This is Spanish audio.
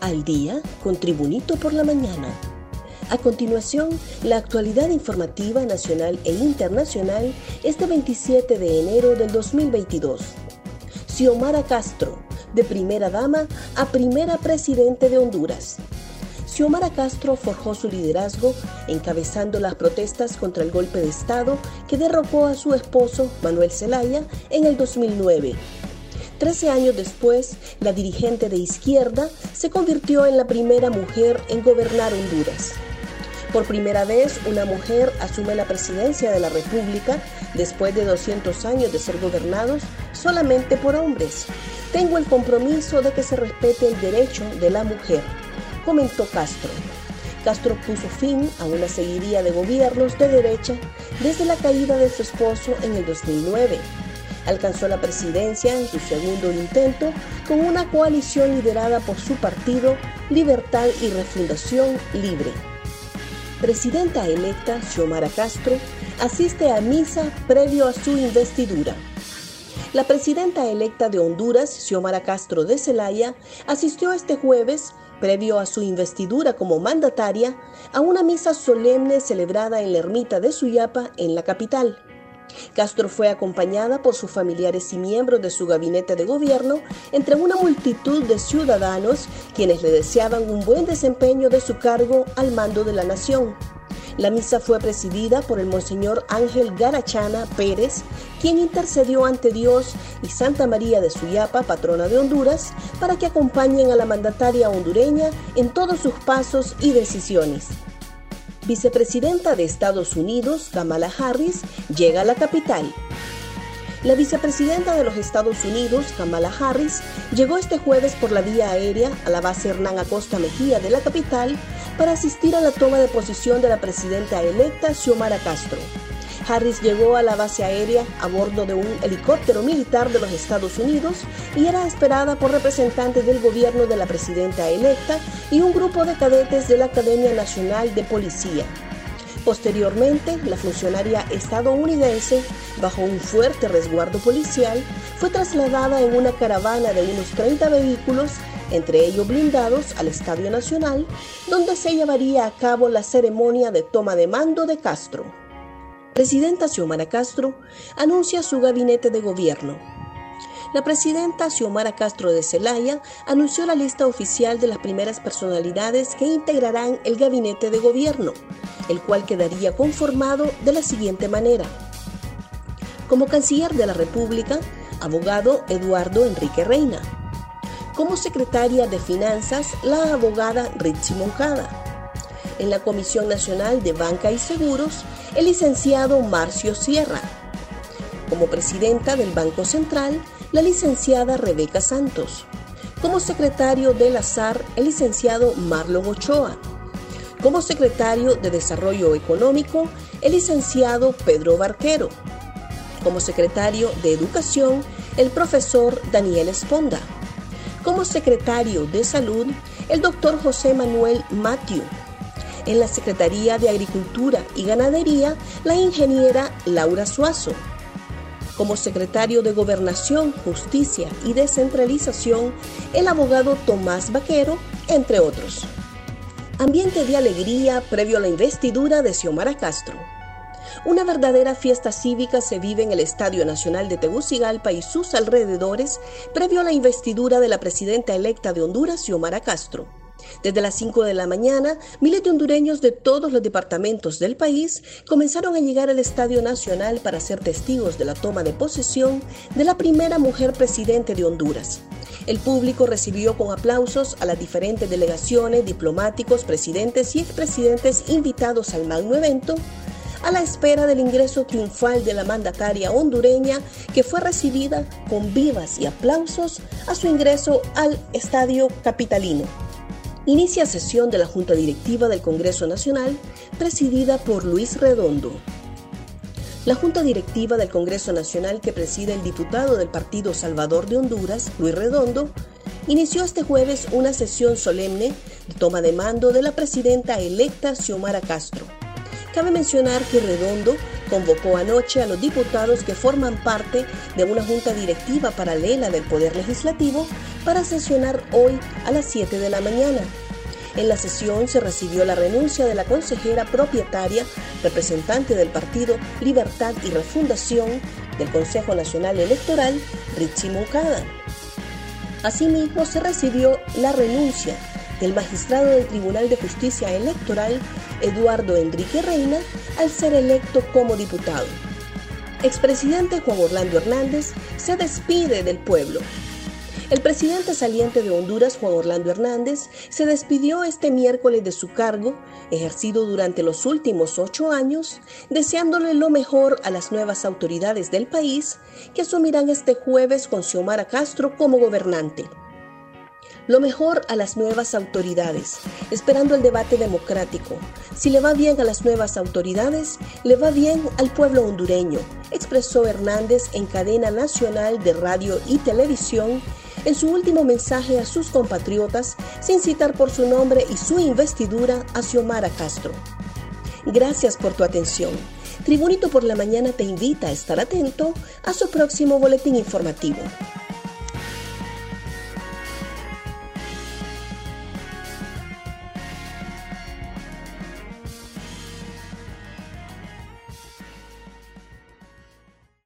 al día con Tribunito por la mañana. A continuación, la actualidad informativa nacional e internacional este 27 de enero del 2022. Xiomara Castro, de primera dama a primera presidente de Honduras. Xiomara Castro forjó su liderazgo encabezando las protestas contra el golpe de Estado que derrocó a su esposo, Manuel Zelaya, en el 2009. Trece años después, la dirigente de izquierda se convirtió en la primera mujer en gobernar Honduras. Por primera vez, una mujer asume la presidencia de la República después de 200 años de ser gobernados solamente por hombres. Tengo el compromiso de que se respete el derecho de la mujer, comentó Castro. Castro puso fin a una seguidilla de gobiernos de derecha desde la caída de su esposo en el 2009. Alcanzó la presidencia en su segundo intento con una coalición liderada por su partido Libertad y Refundación Libre presidenta electa Xiomara Castro asiste a misa previo a su investidura. La presidenta electa de Honduras, Xiomara Castro de Celaya, asistió este jueves, previo a su investidura como mandataria, a una misa solemne celebrada en la ermita de Suyapa, en la capital. Castro fue acompañada por sus familiares y miembros de su gabinete de gobierno, entre una multitud de ciudadanos quienes le deseaban un buen desempeño de su cargo al mando de la nación. La misa fue presidida por el Monseñor Ángel Garachana Pérez, quien intercedió ante Dios y Santa María de Suyapa, patrona de Honduras, para que acompañen a la mandataria hondureña en todos sus pasos y decisiones vicepresidenta de Estados Unidos, Kamala Harris, llega a la capital. La vicepresidenta de los Estados Unidos, Kamala Harris, llegó este jueves por la vía aérea a la base Hernán Acosta Mejía de la capital para asistir a la toma de posición de la presidenta electa Xiomara Castro. Harris llegó a la base aérea a bordo de un helicóptero militar de los Estados Unidos y era esperada por representantes del gobierno de la presidenta electa y un grupo de cadetes de la Academia Nacional de Policía. Posteriormente, la funcionaria estadounidense, bajo un fuerte resguardo policial, fue trasladada en una caravana de unos 30 vehículos, entre ellos blindados, al Estadio Nacional, donde se llevaría a cabo la ceremonia de toma de mando de Castro presidenta Xiomara Castro anuncia su gabinete de gobierno. La presidenta Xiomara Castro de Celaya anunció la lista oficial de las primeras personalidades que integrarán el gabinete de gobierno, el cual quedaría conformado de la siguiente manera. Como canciller de la República, abogado Eduardo Enrique Reina. Como secretaria de Finanzas, la abogada Ritzi Moncada. En la Comisión Nacional de Banca y Seguros, el licenciado Marcio Sierra. Como presidenta del Banco Central, la licenciada Rebeca Santos. Como secretario del azar, el licenciado Marlon Ochoa. Como secretario de Desarrollo Económico, el licenciado Pedro Barquero. Como secretario de Educación, el profesor Daniel Esponda. Como secretario de Salud, el doctor José Manuel Matthew en la Secretaría de Agricultura y Ganadería la ingeniera Laura Suazo. Como secretario de Gobernación, Justicia y Descentralización, el abogado Tomás Vaquero, entre otros. Ambiente de alegría previo a la investidura de Xiomara Castro. Una verdadera fiesta cívica se vive en el Estadio Nacional de Tegucigalpa y sus alrededores previo a la investidura de la presidenta electa de Honduras, Xiomara Castro. Desde las 5 de la mañana, miles de hondureños de todos los departamentos del país comenzaron a llegar al Estadio Nacional para ser testigos de la toma de posesión de la primera mujer presidente de Honduras. El público recibió con aplausos a las diferentes delegaciones, diplomáticos, presidentes y expresidentes invitados al magno evento, a la espera del ingreso triunfal de la mandataria hondureña que fue recibida con vivas y aplausos a su ingreso al estadio capitalino. Inicia sesión de la Junta Directiva del Congreso Nacional, presidida por Luis Redondo. La Junta Directiva del Congreso Nacional, que preside el diputado del Partido Salvador de Honduras, Luis Redondo, inició este jueves una sesión solemne de toma de mando de la presidenta electa Xiomara Castro. Cabe mencionar que Redondo convocó anoche a los diputados que forman parte de una junta directiva paralela del Poder Legislativo para sesionar hoy a las 7 de la mañana. En la sesión se recibió la renuncia de la consejera propietaria, representante del partido Libertad y Refundación del Consejo Nacional Electoral, Richie Moncada. Asimismo, se recibió la renuncia del magistrado del Tribunal de Justicia Electoral, Eduardo Enrique Reina, al ser electo como diputado. Expresidente Juan Orlando Hernández se despide del pueblo el presidente saliente de Honduras, Juan Orlando Hernández, se despidió este miércoles de su cargo, ejercido durante los últimos ocho años, deseándole lo mejor a las nuevas autoridades del país que asumirán este jueves con Xiomara Castro como gobernante. Lo mejor a las nuevas autoridades, esperando el debate democrático. Si le va bien a las nuevas autoridades, le va bien al pueblo hondureño, expresó Hernández en cadena nacional de radio y televisión en su último mensaje a sus compatriotas sin citar por su nombre y su investidura a Xiomara Castro. Gracias por tu atención. Tribunito por la Mañana te invita a estar atento a su próximo boletín informativo.